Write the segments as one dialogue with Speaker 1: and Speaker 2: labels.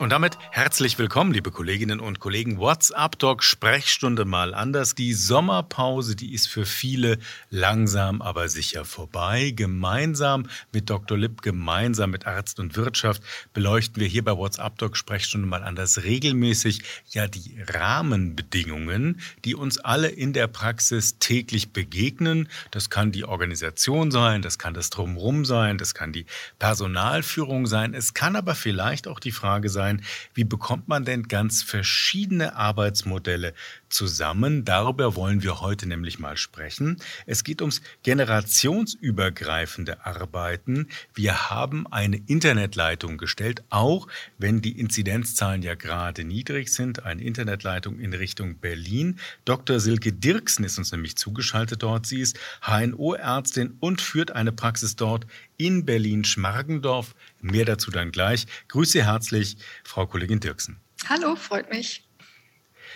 Speaker 1: Und damit herzlich willkommen, liebe Kolleginnen und Kollegen. WhatsApp Talk Sprechstunde mal anders. Die Sommerpause, die ist für viele langsam, aber sicher vorbei. Gemeinsam mit Dr. Lipp, gemeinsam mit Arzt und Wirtschaft beleuchten wir hier bei WhatsApp Talk Sprechstunde mal anders regelmäßig ja die Rahmenbedingungen, die uns alle in der Praxis täglich begegnen. Das kann die Organisation sein, das kann das Drumherum sein, das kann die Personalführung sein. Es kann aber vielleicht auch die Frage sein, sein. Wie bekommt man denn ganz verschiedene Arbeitsmodelle zusammen? Darüber wollen wir heute nämlich mal sprechen. Es geht ums generationsübergreifende Arbeiten. Wir haben eine Internetleitung gestellt, auch wenn die Inzidenzzahlen ja gerade niedrig sind. Eine Internetleitung in Richtung Berlin. Dr. Silke Dirksen ist uns nämlich zugeschaltet dort. Sie ist HNO-Ärztin und führt eine Praxis dort in Berlin-Schmargendorf. Mehr dazu dann gleich. Grüße herzlich, Frau Kollegin Dirksen.
Speaker 2: Hallo, freut mich.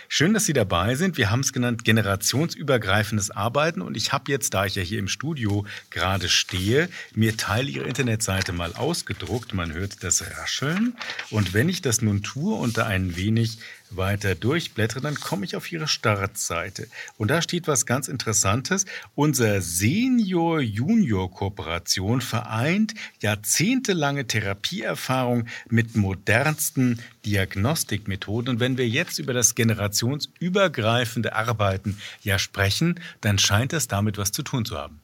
Speaker 1: Schön, dass Sie dabei sind. Wir haben es genannt generationsübergreifendes Arbeiten. Und ich habe jetzt, da ich ja hier im Studio gerade stehe, mir Teil Ihrer Internetseite mal ausgedruckt. Man hört das Rascheln. Und wenn ich das nun tue und da ein wenig weiter durchblättere, dann komme ich auf Ihre Startseite. Und da steht was ganz Interessantes. Unser Senior-Junior-Kooperation vereint jahrzehntelange Therapieerfahrung mit modernsten Diagnostikmethoden. Und wenn wir jetzt über das generationsübergreifende Arbeiten ja sprechen, dann scheint es damit was zu tun zu haben.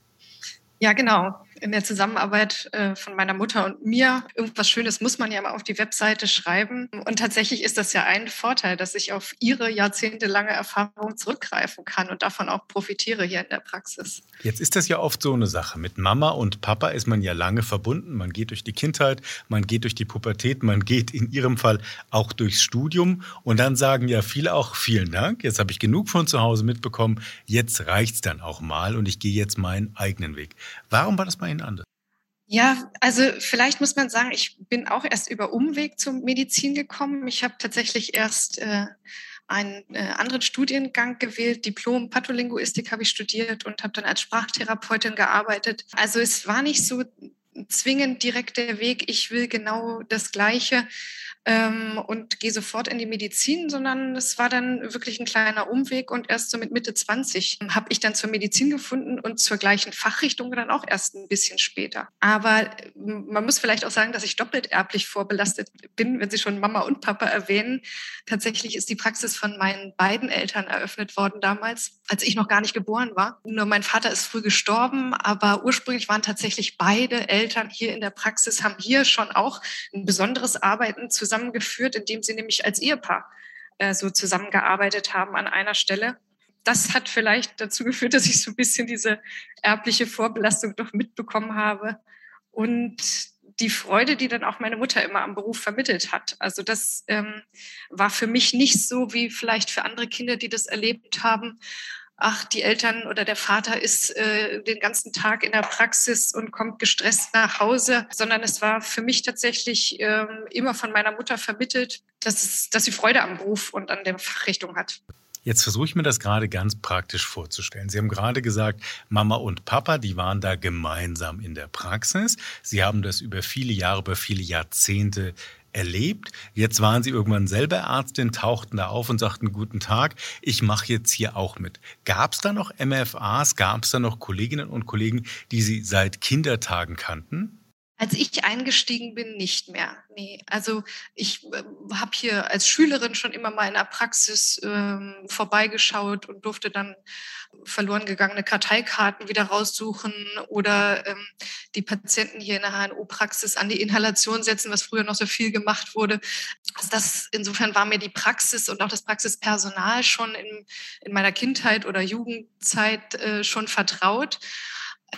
Speaker 2: Ja, genau in der Zusammenarbeit äh, von meiner Mutter und mir. Irgendwas Schönes muss man ja mal auf die Webseite schreiben. Und tatsächlich ist das ja ein Vorteil, dass ich auf ihre jahrzehntelange Erfahrung zurückgreifen kann und davon auch profitiere hier in der Praxis.
Speaker 1: Jetzt ist das ja oft so eine Sache. Mit Mama und Papa ist man ja lange verbunden. Man geht durch die Kindheit, man geht durch die Pubertät, man geht in ihrem Fall auch durchs Studium. Und dann sagen ja viele auch vielen Dank. Jetzt habe ich genug von zu Hause mitbekommen. Jetzt reicht es dann auch mal und ich gehe jetzt meinen eigenen Weg. Warum war das bei Ihnen anders?
Speaker 2: Ja, also vielleicht muss man sagen, ich bin auch erst über Umweg zur Medizin gekommen. Ich habe tatsächlich erst äh, einen äh, anderen Studiengang gewählt. Diplom Patholinguistik habe ich studiert und habe dann als Sprachtherapeutin gearbeitet. Also es war nicht so zwingend direkt der Weg, ich will genau das Gleiche ähm, und gehe sofort in die Medizin, sondern es war dann wirklich ein kleiner Umweg und erst so mit Mitte 20 habe ich dann zur Medizin gefunden und zur gleichen Fachrichtung dann auch erst ein bisschen später. Aber man muss vielleicht auch sagen, dass ich doppelt erblich vorbelastet bin, wenn Sie schon Mama und Papa erwähnen. Tatsächlich ist die Praxis von meinen beiden Eltern eröffnet worden damals, als ich noch gar nicht geboren war. Nur mein Vater ist früh gestorben, aber ursprünglich waren tatsächlich beide Eltern hier in der Praxis, haben hier schon auch ein besonderes Arbeiten zusammen zusammengeführt, indem sie nämlich als Ehepaar äh, so zusammengearbeitet haben an einer Stelle. Das hat vielleicht dazu geführt, dass ich so ein bisschen diese erbliche Vorbelastung doch mitbekommen habe und die Freude, die dann auch meine Mutter immer am Beruf vermittelt hat. Also das ähm, war für mich nicht so wie vielleicht für andere Kinder, die das erlebt haben, ach, die Eltern oder der Vater ist äh, den ganzen Tag in der Praxis und kommt gestresst nach Hause, sondern es war für mich tatsächlich ähm, immer von meiner Mutter vermittelt, dass, es, dass sie Freude am Beruf und an der Fachrichtung hat.
Speaker 1: Jetzt versuche ich mir das gerade ganz praktisch vorzustellen. Sie haben gerade gesagt, Mama und Papa, die waren da gemeinsam in der Praxis. Sie haben das über viele Jahre, über viele Jahrzehnte erlebt. Jetzt waren Sie irgendwann selber Ärztin, tauchten da auf und sagten, guten Tag, ich mache jetzt hier auch mit. Gab es da noch MFAs, gab es da noch Kolleginnen und Kollegen, die Sie seit Kindertagen kannten?
Speaker 2: Als ich eingestiegen bin, nicht mehr. Nee, also ich äh, habe hier als Schülerin schon immer mal in der Praxis ähm, vorbeigeschaut und durfte dann verloren gegangene Karteikarten wieder raussuchen oder ähm, die Patienten hier in der HNO-Praxis an die Inhalation setzen, was früher noch so viel gemacht wurde. Also das, insofern war mir die Praxis und auch das Praxispersonal schon in, in meiner Kindheit oder Jugendzeit äh, schon vertraut.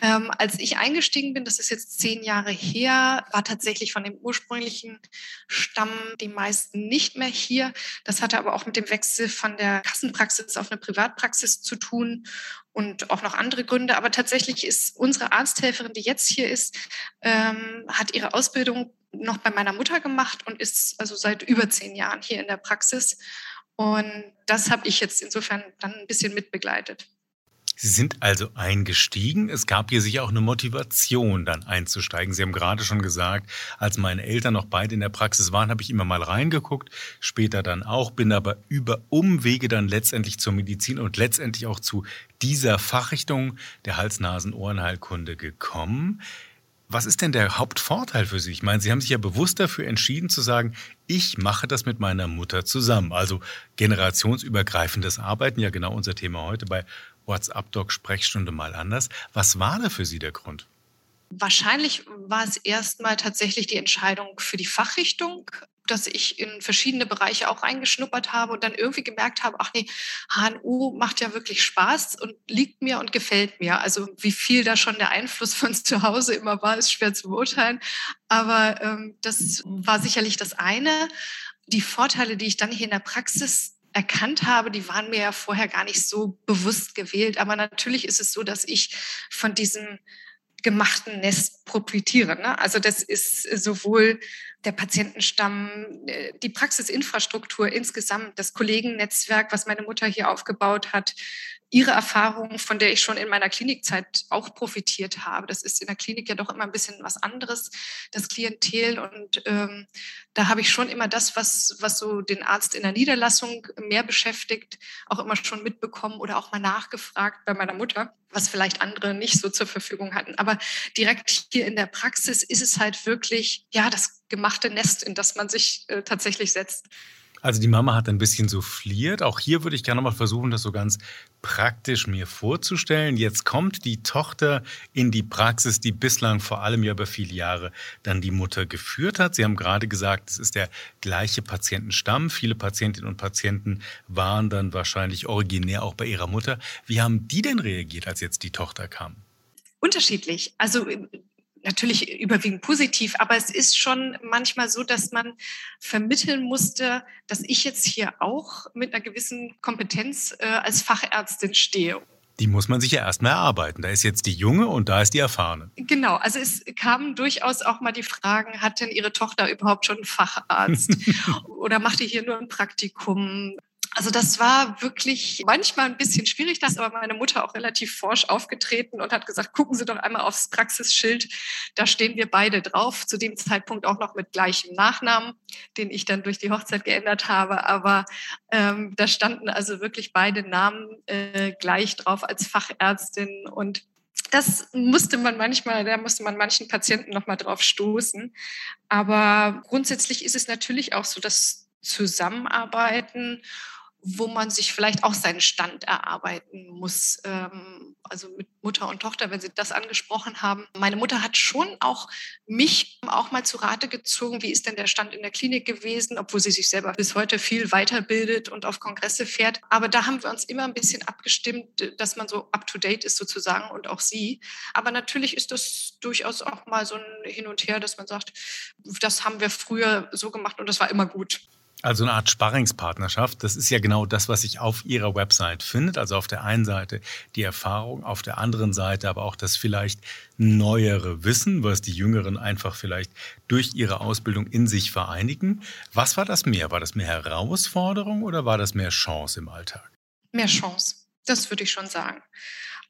Speaker 2: Ähm, als ich eingestiegen bin, das ist jetzt zehn Jahre her, war tatsächlich von dem ursprünglichen Stamm die meisten nicht mehr hier. Das hatte aber auch mit dem Wechsel von der Kassenpraxis auf eine Privatpraxis zu tun und auch noch andere Gründe. Aber tatsächlich ist unsere Arzthelferin, die jetzt hier ist, ähm, hat ihre Ausbildung noch bei meiner Mutter gemacht und ist also seit über zehn Jahren hier in der Praxis. Und das habe ich jetzt insofern dann ein bisschen mitbegleitet.
Speaker 1: Sie sind also eingestiegen. Es gab hier sicher auch eine Motivation, dann einzusteigen. Sie haben gerade schon gesagt, als meine Eltern noch beide in der Praxis waren, habe ich immer mal reingeguckt, später dann auch, bin aber über Umwege dann letztendlich zur Medizin und letztendlich auch zu dieser Fachrichtung der Hals-Nasen-Ohrenheilkunde gekommen. Was ist denn der Hauptvorteil für Sie? Ich meine, Sie haben sich ja bewusst dafür entschieden zu sagen, ich mache das mit meiner Mutter zusammen. Also generationsübergreifendes Arbeiten, ja genau unser Thema heute bei WhatsApp-Doc-Sprechstunde mal anders. Was war da für Sie der Grund?
Speaker 2: Wahrscheinlich war es erstmal tatsächlich die Entscheidung für die Fachrichtung, dass ich in verschiedene Bereiche auch reingeschnuppert habe und dann irgendwie gemerkt habe, ach nee, HNU macht ja wirklich Spaß und liegt mir und gefällt mir. Also wie viel da schon der Einfluss von zu Hause immer war, ist schwer zu beurteilen. Aber ähm, das war sicherlich das eine. Die Vorteile, die ich dann hier in der Praxis erkannt habe, die waren mir ja vorher gar nicht so bewusst gewählt. Aber natürlich ist es so, dass ich von diesem gemachten Nest profitiere. Ne? Also das ist sowohl der Patientenstamm, äh, die Praxisinfrastruktur insgesamt, das Kollegennetzwerk, was meine Mutter hier aufgebaut hat, ihre Erfahrung, von der ich schon in meiner Klinikzeit auch profitiert habe. Das ist in der Klinik ja doch immer ein bisschen was anderes, das Klientel. Und ähm, da habe ich schon immer das, was, was so den Arzt in der Niederlassung mehr beschäftigt, auch immer schon mitbekommen oder auch mal nachgefragt bei meiner Mutter, was vielleicht andere nicht so zur Verfügung hatten. Aber direkt hier in der Praxis ist es halt wirklich, ja, das gemachte Nest, in das man sich äh, tatsächlich setzt.
Speaker 1: Also die Mama hat ein bisschen souffliert. Auch hier würde ich gerne mal versuchen, das so ganz praktisch mir vorzustellen. Jetzt kommt die Tochter in die Praxis, die bislang vor allem ja über viele Jahre dann die Mutter geführt hat. Sie haben gerade gesagt, es ist der gleiche Patientenstamm. Viele Patientinnen und Patienten waren dann wahrscheinlich originär auch bei ihrer Mutter. Wie haben die denn reagiert, als jetzt die Tochter kam?
Speaker 2: Unterschiedlich. Also natürlich überwiegend positiv, aber es ist schon manchmal so, dass man vermitteln musste, dass ich jetzt hier auch mit einer gewissen Kompetenz äh, als Fachärztin stehe.
Speaker 1: Die muss man sich ja erstmal erarbeiten. Da ist jetzt die Junge und da ist die erfahrene.
Speaker 2: Genau, also es kamen durchaus auch mal die Fragen, hat denn Ihre Tochter überhaupt schon einen Facharzt? Oder macht die hier nur ein Praktikum? Also das war wirklich manchmal ein bisschen schwierig, das aber meine Mutter auch relativ forsch aufgetreten und hat gesagt, gucken Sie doch einmal aufs Praxisschild, da stehen wir beide drauf, zu dem Zeitpunkt auch noch mit gleichem Nachnamen, den ich dann durch die Hochzeit geändert habe, aber ähm, da standen also wirklich beide Namen äh, gleich drauf als Fachärztin. Und das musste man manchmal, da musste man manchen Patienten noch mal drauf stoßen. Aber grundsätzlich ist es natürlich auch so, dass Zusammenarbeiten wo man sich vielleicht auch seinen Stand erarbeiten muss. Ähm, also mit Mutter und Tochter, wenn Sie das angesprochen haben. Meine Mutter hat schon auch mich auch mal zu Rate gezogen, wie ist denn der Stand in der Klinik gewesen, obwohl sie sich selber bis heute viel weiterbildet und auf Kongresse fährt. Aber da haben wir uns immer ein bisschen abgestimmt, dass man so up-to-date ist sozusagen und auch sie. Aber natürlich ist das durchaus auch mal so ein Hin und Her, dass man sagt, das haben wir früher so gemacht und das war immer gut.
Speaker 1: Also eine Art Sparringspartnerschaft. Das ist ja genau das, was sich auf Ihrer Website findet. Also auf der einen Seite die Erfahrung, auf der anderen Seite aber auch das vielleicht neuere Wissen, was die Jüngeren einfach vielleicht durch ihre Ausbildung in sich vereinigen. Was war das mehr? War das mehr Herausforderung oder war das mehr Chance im Alltag?
Speaker 2: Mehr Chance. Das würde ich schon sagen.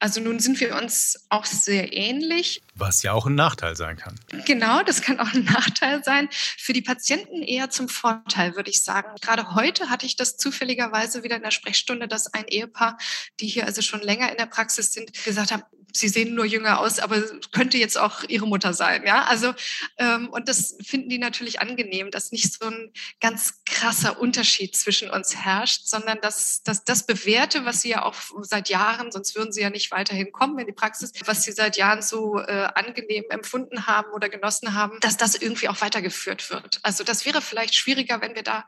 Speaker 2: Also nun sind wir uns auch sehr ähnlich.
Speaker 1: Was ja auch ein Nachteil sein kann.
Speaker 2: Genau, das kann auch ein Nachteil sein. Für die Patienten eher zum Vorteil, würde ich sagen. Gerade heute hatte ich das zufälligerweise wieder in der Sprechstunde, dass ein Ehepaar, die hier also schon länger in der Praxis sind, gesagt haben, sie sehen nur jünger aus, aber könnte jetzt auch ihre Mutter sein. Ja, also ähm, und das finden die natürlich angenehm, dass nicht so ein ganz krasser Unterschied zwischen uns herrscht, sondern dass, dass das Bewährte, was sie ja auch seit Jahren, sonst würden sie ja nicht weiterhin kommen in die Praxis, was sie seit Jahren so äh, angenehm empfunden haben oder genossen haben, dass das irgendwie auch weitergeführt wird. Also das wäre vielleicht schwieriger, wenn wir da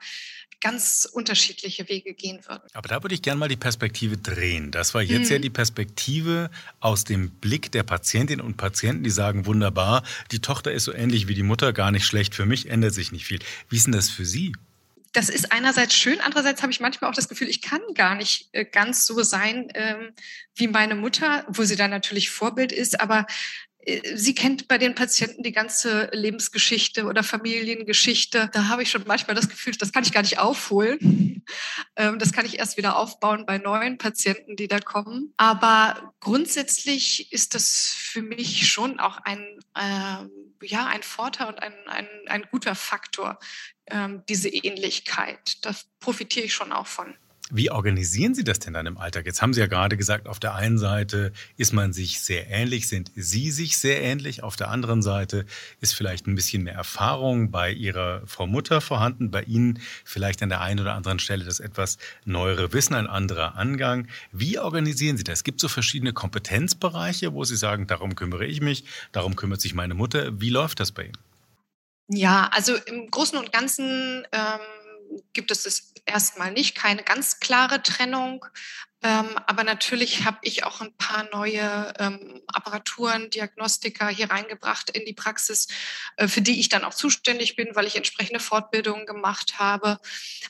Speaker 2: ganz unterschiedliche Wege gehen würden.
Speaker 1: Aber da würde ich gerne mal die Perspektive drehen. Das war jetzt hm. ja die Perspektive aus dem Blick der Patientinnen und Patienten, die sagen, wunderbar, die Tochter ist so ähnlich wie die Mutter, gar nicht schlecht für mich, ändert sich nicht viel. Wie ist denn das für Sie?
Speaker 2: das ist einerseits schön, andererseits habe ich manchmal auch das Gefühl, ich kann gar nicht äh, ganz so sein ähm, wie meine Mutter, wo sie dann natürlich Vorbild ist, aber sie kennt bei den Patienten die ganze Lebensgeschichte oder Familiengeschichte. Da habe ich schon manchmal das Gefühl, das kann ich gar nicht aufholen. Ähm, das kann ich erst wieder aufbauen bei neuen Patienten, die da kommen. Aber grundsätzlich ist das für mich schon auch ein, äh, ja, ein Vorteil und ein, ein, ein guter Faktor, ähm, diese Ähnlichkeit. Da profitiere ich schon auch von.
Speaker 1: Wie organisieren Sie das denn dann im Alltag? Jetzt haben Sie ja gerade gesagt, auf der einen Seite ist man sich sehr ähnlich, sind Sie sich sehr ähnlich. Auf der anderen Seite ist vielleicht ein bisschen mehr Erfahrung bei Ihrer Frau Mutter vorhanden, bei Ihnen vielleicht an der einen oder anderen Stelle das etwas neuere Wissen, ein anderer Angang. Wie organisieren Sie das? Es gibt so verschiedene Kompetenzbereiche, wo Sie sagen, darum kümmere ich mich, darum kümmert sich meine Mutter. Wie läuft das bei Ihnen?
Speaker 2: Ja, also im Großen und Ganzen ähm, gibt es das erstmal nicht, keine ganz klare Trennung. Ähm, aber natürlich habe ich auch ein paar neue ähm, Apparaturen, Diagnostika hier reingebracht in die Praxis, äh, für die ich dann auch zuständig bin, weil ich entsprechende Fortbildungen gemacht habe.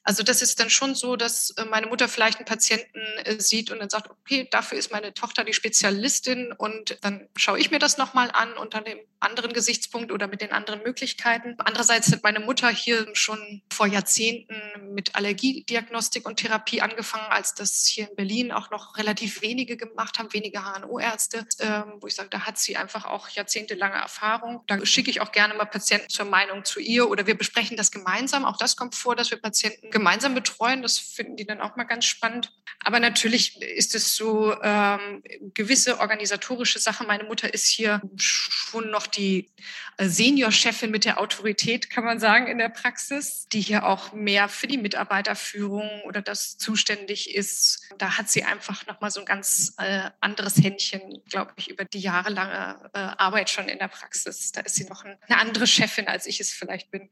Speaker 2: Also das ist dann schon so, dass äh, meine Mutter vielleicht einen Patienten äh, sieht und dann sagt, okay, dafür ist meine Tochter die Spezialistin und dann schaue ich mir das nochmal an unter dem anderen Gesichtspunkt oder mit den anderen Möglichkeiten. Andererseits hat meine Mutter hier schon vor Jahrzehnten mit Allergiediagnostik und Therapie angefangen, als das hier in Berlin Berlin auch noch relativ wenige gemacht haben, wenige HNO-Ärzte, ähm, wo ich sage, da hat sie einfach auch jahrzehntelange Erfahrung. Da schicke ich auch gerne mal Patienten zur Meinung zu ihr oder wir besprechen das gemeinsam. Auch das kommt vor, dass wir Patienten gemeinsam betreuen. Das finden die dann auch mal ganz spannend. Aber natürlich ist es so ähm, gewisse organisatorische Sachen. Meine Mutter ist hier schon noch die Seniorchefin mit der Autorität, kann man sagen, in der Praxis, die hier auch mehr für die Mitarbeiterführung oder das zuständig ist. Da hat sie einfach nochmal so ein ganz äh, anderes Händchen, glaube ich, über die jahrelange äh, Arbeit schon in der Praxis. Da ist sie noch ein, eine andere Chefin, als ich es vielleicht bin.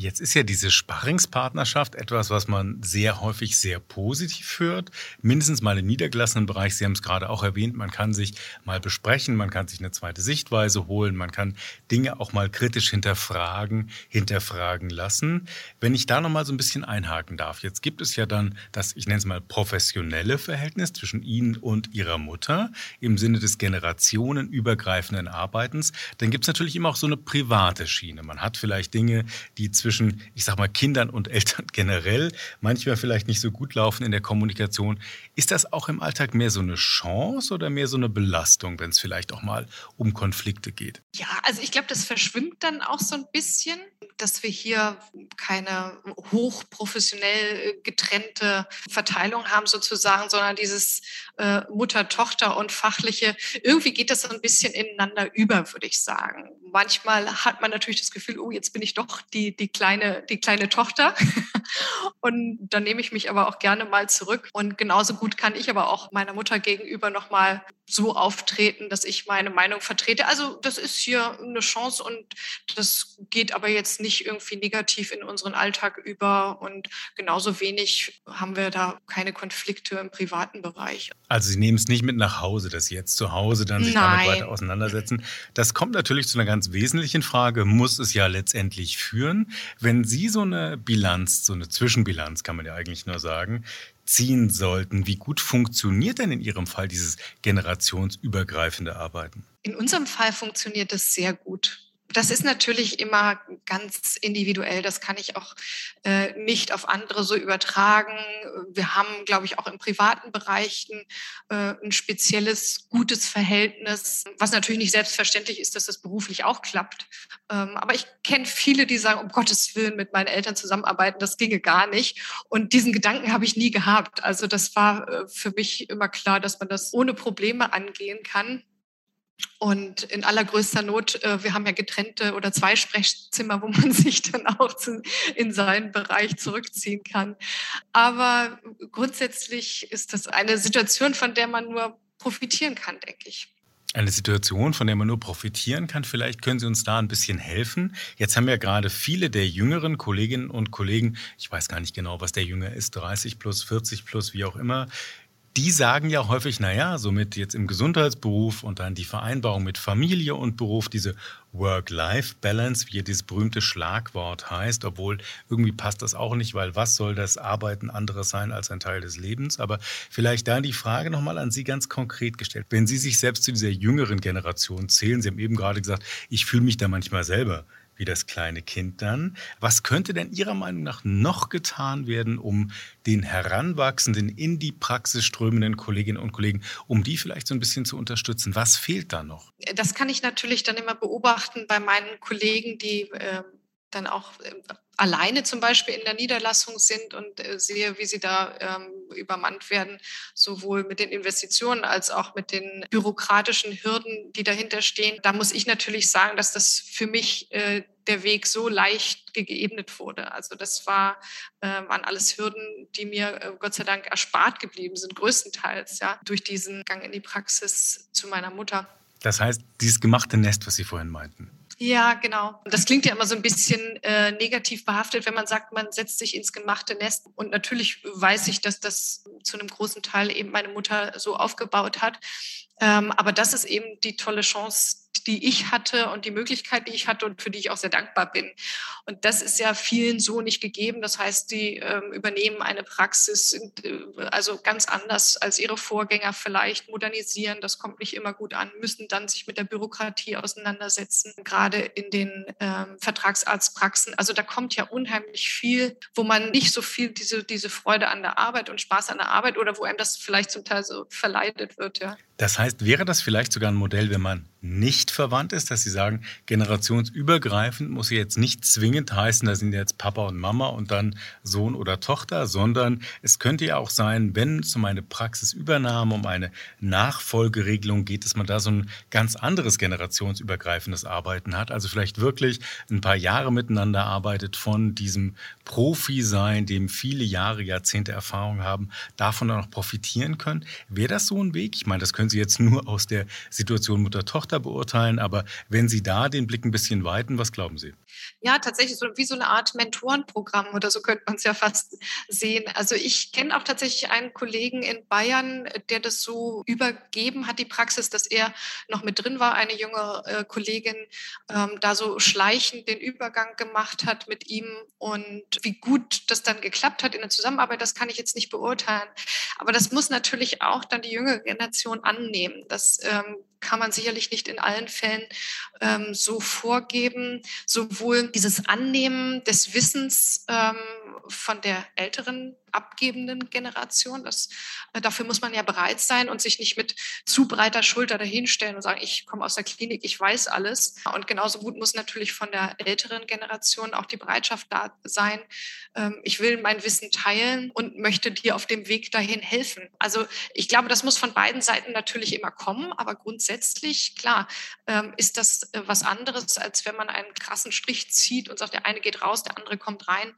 Speaker 1: Jetzt ist ja diese Sparringspartnerschaft etwas, was man sehr häufig sehr positiv hört. Mindestens mal im niedergelassenen Bereich. Sie haben es gerade auch erwähnt, man kann sich mal besprechen, man kann sich eine zweite Sichtweise holen, man kann Dinge auch mal kritisch hinterfragen, hinterfragen lassen. Wenn ich da noch mal so ein bisschen einhaken darf. Jetzt gibt es ja dann das, ich nenne es mal professionelle Verhältnis zwischen Ihnen und Ihrer Mutter im Sinne des generationenübergreifenden Arbeitens. Dann gibt es natürlich immer auch so eine private Schiene. Man hat vielleicht Dinge, die zwischen zwischen, ich sag mal, Kindern und Eltern generell manchmal vielleicht nicht so gut laufen in der Kommunikation. Ist das auch im Alltag mehr so eine Chance oder mehr so eine Belastung, wenn es vielleicht auch mal um Konflikte geht?
Speaker 2: Ja, also ich glaube, das verschwimmt dann auch so ein bisschen, dass wir hier keine hochprofessionell getrennte Verteilung haben sozusagen, sondern dieses äh, Mutter-Tochter und fachliche. Irgendwie geht das so ein bisschen ineinander über, würde ich sagen. Manchmal hat man natürlich das Gefühl, oh, jetzt bin ich doch die, die kleine, die kleine Tochter. und dann nehme ich mich aber auch gerne mal zurück. Und genauso gut kann ich aber auch meiner Mutter gegenüber nochmal so auftreten, dass ich meine Meinung vertrete. Also das ist hier eine Chance und das geht aber jetzt nicht irgendwie negativ in unseren Alltag über. Und genauso wenig haben wir da keine Konflikte im privaten Bereich.
Speaker 1: Also Sie nehmen es nicht mit nach Hause, dass Sie jetzt zu Hause dann sich Nein. damit weiter auseinandersetzen. Das kommt natürlich zu einer ganz wesentlichen Frage, muss es ja letztendlich führen. Wenn Sie so eine Bilanz, so eine Zwischenbilanz, kann man ja eigentlich nur sagen, ziehen sollten, wie gut funktioniert denn in Ihrem Fall dieses generationsübergreifende Arbeiten?
Speaker 2: In unserem Fall funktioniert es sehr gut. Das ist natürlich immer ganz individuell. Das kann ich auch äh, nicht auf andere so übertragen. Wir haben, glaube ich, auch im privaten Bereichen äh, ein spezielles, gutes Verhältnis, was natürlich nicht selbstverständlich ist, dass das beruflich auch klappt. Ähm, aber ich kenne viele, die sagen, um Gottes Willen mit meinen Eltern zusammenarbeiten, das ginge gar nicht. Und diesen Gedanken habe ich nie gehabt. Also das war äh, für mich immer klar, dass man das ohne Probleme angehen kann. Und in allergrößter Not, äh, wir haben ja getrennte oder zwei Sprechzimmer, wo man sich dann auch zu, in seinen Bereich zurückziehen kann. Aber grundsätzlich ist das eine Situation, von der man nur profitieren kann, denke ich.
Speaker 1: Eine Situation, von der man nur profitieren kann. Vielleicht können Sie uns da ein bisschen helfen. Jetzt haben ja gerade viele der jüngeren Kolleginnen und Kollegen, ich weiß gar nicht genau, was der Jünger ist, 30 plus, 40 plus, wie auch immer, die sagen ja häufig, naja, somit jetzt im Gesundheitsberuf und dann die Vereinbarung mit Familie und Beruf, diese Work-Life-Balance, wie dieses berühmte Schlagwort heißt, obwohl irgendwie passt das auch nicht, weil was soll das Arbeiten anderes sein als ein Teil des Lebens? Aber vielleicht da die Frage nochmal an Sie ganz konkret gestellt. Wenn Sie sich selbst zu dieser jüngeren Generation zählen, Sie haben eben gerade gesagt, ich fühle mich da manchmal selber wie das kleine Kind dann. Was könnte denn Ihrer Meinung nach noch getan werden, um den heranwachsenden, in die Praxis strömenden Kolleginnen und Kollegen, um die vielleicht so ein bisschen zu unterstützen? Was fehlt da noch?
Speaker 2: Das kann ich natürlich dann immer beobachten bei meinen Kollegen, die äh, dann auch äh, alleine zum Beispiel in der Niederlassung sind und äh, sehe, wie sie da ähm, übermannt werden, sowohl mit den Investitionen als auch mit den bürokratischen Hürden, die dahinter stehen. Da muss ich natürlich sagen, dass das für mich äh, der Weg so leicht geebnet wurde. Also das war, äh, waren alles Hürden, die mir äh, Gott sei Dank erspart geblieben sind, größtenteils, ja, durch diesen Gang in die Praxis zu meiner Mutter.
Speaker 1: Das heißt, dieses gemachte Nest, was Sie vorhin meinten.
Speaker 2: Ja, genau. Das klingt ja immer so ein bisschen äh, negativ behaftet, wenn man sagt, man setzt sich ins gemachte Nest. Und natürlich weiß ich, dass das zu einem großen Teil eben meine Mutter so aufgebaut hat. Ähm, aber das ist eben die tolle Chance, die ich hatte und die Möglichkeit, die ich hatte und für die ich auch sehr dankbar bin. Und das ist ja vielen so nicht gegeben. Das heißt, die ähm, übernehmen eine Praxis, äh, also ganz anders als ihre Vorgänger vielleicht, modernisieren. Das kommt nicht immer gut an, müssen dann sich mit der Bürokratie auseinandersetzen, gerade in den ähm, Vertragsarztpraxen. Also da kommt ja unheimlich viel, wo man nicht so viel diese, diese Freude an der Arbeit und Spaß an der Arbeit oder wo einem das vielleicht zum Teil so verleidet wird. Ja.
Speaker 1: Das heißt, wäre das vielleicht sogar ein Modell, wenn man nicht verwandt ist, dass Sie sagen, generationsübergreifend muss jetzt nicht zwingend heißen, da sind jetzt Papa und Mama und dann Sohn oder Tochter, sondern es könnte ja auch sein, wenn es um eine Praxisübernahme, um eine Nachfolgeregelung geht, dass man da so ein ganz anderes generationsübergreifendes Arbeiten hat. Also vielleicht wirklich ein paar Jahre miteinander arbeitet von diesem Profi-Sein, dem viele Jahre, Jahrzehnte Erfahrung haben, davon dann auch profitieren können. Wäre das so ein Weg? Ich meine, das können Sie jetzt nur aus der Situation Mutter-Tochter Tochter beurteilen, aber wenn Sie da den Blick ein bisschen weiten, was glauben Sie?
Speaker 2: Ja, tatsächlich so wie so eine Art Mentorenprogramm oder so könnte man es ja fast sehen. Also ich kenne auch tatsächlich einen Kollegen in Bayern, der das so übergeben hat, die Praxis, dass er noch mit drin war, eine junge äh, Kollegin, ähm, da so schleichend den Übergang gemacht hat mit ihm und wie gut das dann geklappt hat in der Zusammenarbeit, das kann ich jetzt nicht beurteilen. Aber das muss natürlich auch dann die jüngere Generation annehmen. Das ähm, kann man sicherlich nicht in allen Fällen ähm, so vorgeben. Sowohl dieses Annehmen des Wissens ähm, von der älteren abgebenden Generation. Das, äh, dafür muss man ja bereit sein und sich nicht mit zu breiter Schulter dahinstellen und sagen, ich komme aus der Klinik, ich weiß alles. Und genauso gut muss natürlich von der älteren Generation auch die Bereitschaft da sein, ähm, ich will mein Wissen teilen und möchte dir auf dem Weg dahin helfen. Also ich glaube, das muss von beiden Seiten natürlich immer kommen, aber grundsätzlich, klar, ähm, ist das äh, was anderes, als wenn man einen krassen Strich zieht und sagt, der eine geht raus, der andere kommt rein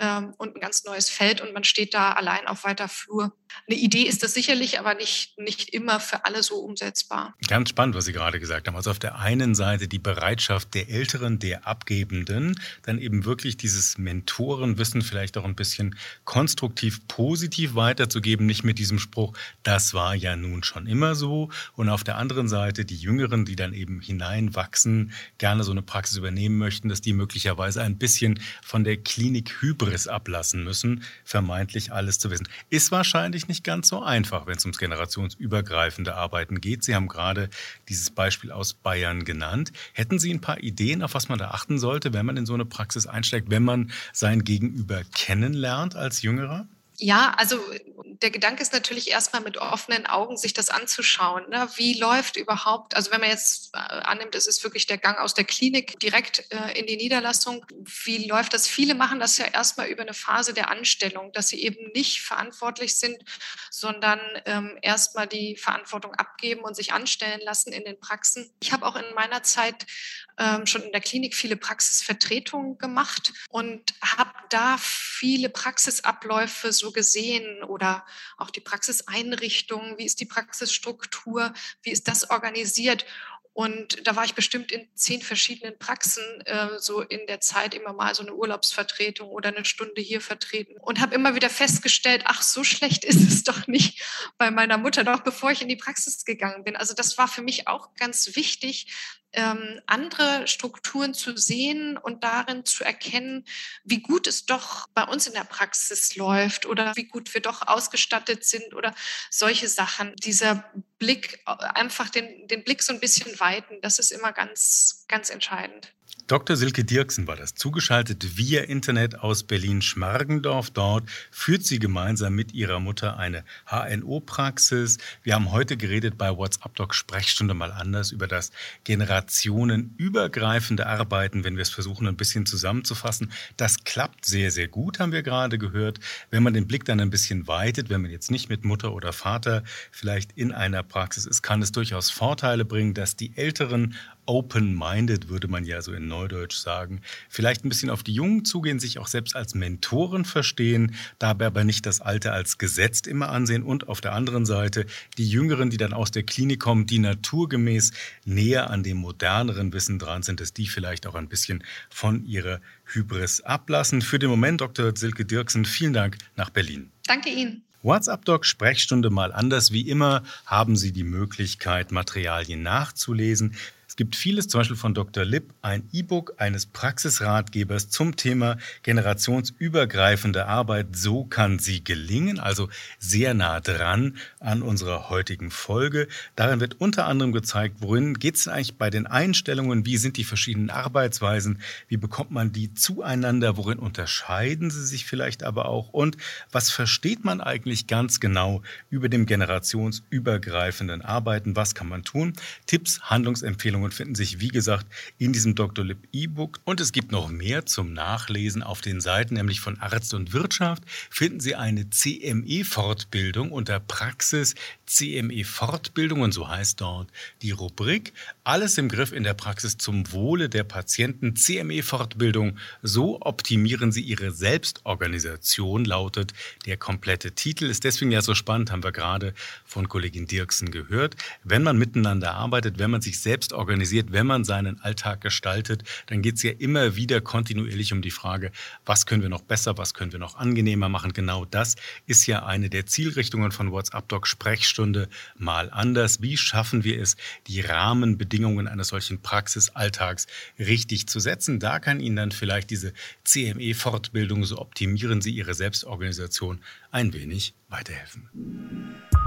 Speaker 2: ähm, und ein ganz neues Feld und man steht da allein auf weiter Flur. Eine Idee ist das sicherlich, aber nicht, nicht immer für alle so umsetzbar.
Speaker 1: Ganz spannend, was Sie gerade gesagt haben. Also auf der einen Seite die Bereitschaft der Älteren, der Abgebenden, dann eben wirklich dieses Mentorenwissen vielleicht auch ein bisschen konstruktiv positiv weiterzugeben, nicht mit diesem Spruch, das war ja nun schon immer so. Und auf der anderen Seite die Jüngeren, die dann eben hineinwachsen, gerne so eine Praxis übernehmen möchten, dass die möglicherweise ein bisschen von der Klinik Hybris ablassen müssen, vermeiden vermeintlich alles zu wissen. Ist wahrscheinlich nicht ganz so einfach, wenn es ums generationsübergreifende Arbeiten geht. Sie haben gerade dieses Beispiel aus Bayern genannt. Hätten Sie ein paar Ideen, auf was man da achten sollte, wenn man in so eine Praxis einsteigt, wenn man sein Gegenüber kennenlernt als Jüngerer?
Speaker 2: Ja, also der Gedanke ist natürlich erstmal mit offenen Augen sich das anzuschauen. Ne? Wie läuft überhaupt, also wenn man jetzt äh, annimmt, es ist wirklich der Gang aus der Klinik direkt äh, in die Niederlassung, wie läuft das? Viele machen das ja erstmal über eine Phase der Anstellung, dass sie eben nicht verantwortlich sind, sondern ähm, erstmal die Verantwortung abgeben und sich anstellen lassen in den Praxen. Ich habe auch in meiner Zeit ähm, schon in der Klinik viele Praxisvertretungen gemacht und habe da viele Praxisabläufe so gesehen oder auch die Praxiseinrichtung, wie ist die Praxisstruktur, wie ist das organisiert Und da war ich bestimmt in zehn verschiedenen Praxen, äh, so in der Zeit immer mal so eine Urlaubsvertretung oder eine Stunde hier vertreten und habe immer wieder festgestellt, ach, so schlecht ist es doch nicht bei meiner Mutter, doch bevor ich in die Praxis gegangen bin. Also das war für mich auch ganz wichtig, ähm, andere Strukturen zu sehen und darin zu erkennen, wie gut es doch bei uns in der Praxis läuft oder wie gut wir doch ausgestattet sind oder solche Sachen. Dieser Blick, äh, einfach den, den Blick so ein bisschen weiten, das ist immer ganz, ganz entscheidend.
Speaker 1: Dr. Silke Dirksen war das zugeschaltet via Internet aus Berlin-Schmargendorf. Dort führt sie gemeinsam mit ihrer Mutter eine HNO-Praxis. Wir haben heute geredet bei WhatsApp Doc Sprechstunde mal anders über das generationenübergreifende Arbeiten, wenn wir es versuchen ein bisschen zusammenzufassen. Das klappt sehr, sehr gut, haben wir gerade gehört. Wenn man den Blick dann ein bisschen weitet, wenn man jetzt nicht mit Mutter oder Vater vielleicht in einer Praxis ist, kann es durchaus Vorteile bringen, dass die Älteren open-minded, würde man ja so in Neudeutsch sagen, vielleicht ein bisschen auf die Jungen zugehen, sich auch selbst als Mentoren verstehen, dabei aber nicht das Alte als gesetzt immer ansehen und auf der anderen Seite die Jüngeren, die dann aus der Klinik kommen, die naturgemäß näher an dem moderneren Wissen dran sind, dass die vielleicht auch ein bisschen von ihrer Hybris ablassen. Für den Moment, Dr. Silke Dirksen, vielen Dank nach Berlin.
Speaker 2: Danke Ihnen.
Speaker 1: WhatsApp Doc Sprechstunde mal anders. Wie immer haben Sie die Möglichkeit, Materialien nachzulesen. Es gibt vieles, zum Beispiel von Dr. Lipp, ein E-Book eines Praxisratgebers zum Thema generationsübergreifende Arbeit. So kann sie gelingen, also sehr nah dran an unserer heutigen Folge. Darin wird unter anderem gezeigt, worin geht es eigentlich bei den Einstellungen, wie sind die verschiedenen Arbeitsweisen, wie bekommt man die zueinander, worin unterscheiden sie sich vielleicht aber auch und was versteht man eigentlich ganz genau über dem generationsübergreifenden Arbeiten, was kann man tun, Tipps, Handlungsempfehlungen und finden sich, wie gesagt, in diesem Dr. Lip E-Book. Und es gibt noch mehr zum Nachlesen auf den Seiten, nämlich von Arzt und Wirtschaft, finden Sie eine CME-Fortbildung unter Praxis CME-Fortbildung und so heißt dort die Rubrik. Alles im Griff in der Praxis zum Wohle der Patienten. CME-Fortbildung. So optimieren Sie Ihre Selbstorganisation, lautet der komplette Titel. Ist deswegen ja so spannend, haben wir gerade von Kollegin Dirksen gehört. Wenn man miteinander arbeitet, wenn man sich selbst organisiert, organisiert, wenn man seinen Alltag gestaltet, dann geht es ja immer wieder kontinuierlich um die Frage, was können wir noch besser, was können wir noch angenehmer machen. Genau das ist ja eine der Zielrichtungen von WhatsApp Doc Sprechstunde mal anders. Wie schaffen wir es, die Rahmenbedingungen eines solchen Praxisalltags richtig zu setzen? Da kann Ihnen dann vielleicht diese CME-Fortbildung, so optimieren Sie Ihre Selbstorganisation, ein wenig weiterhelfen.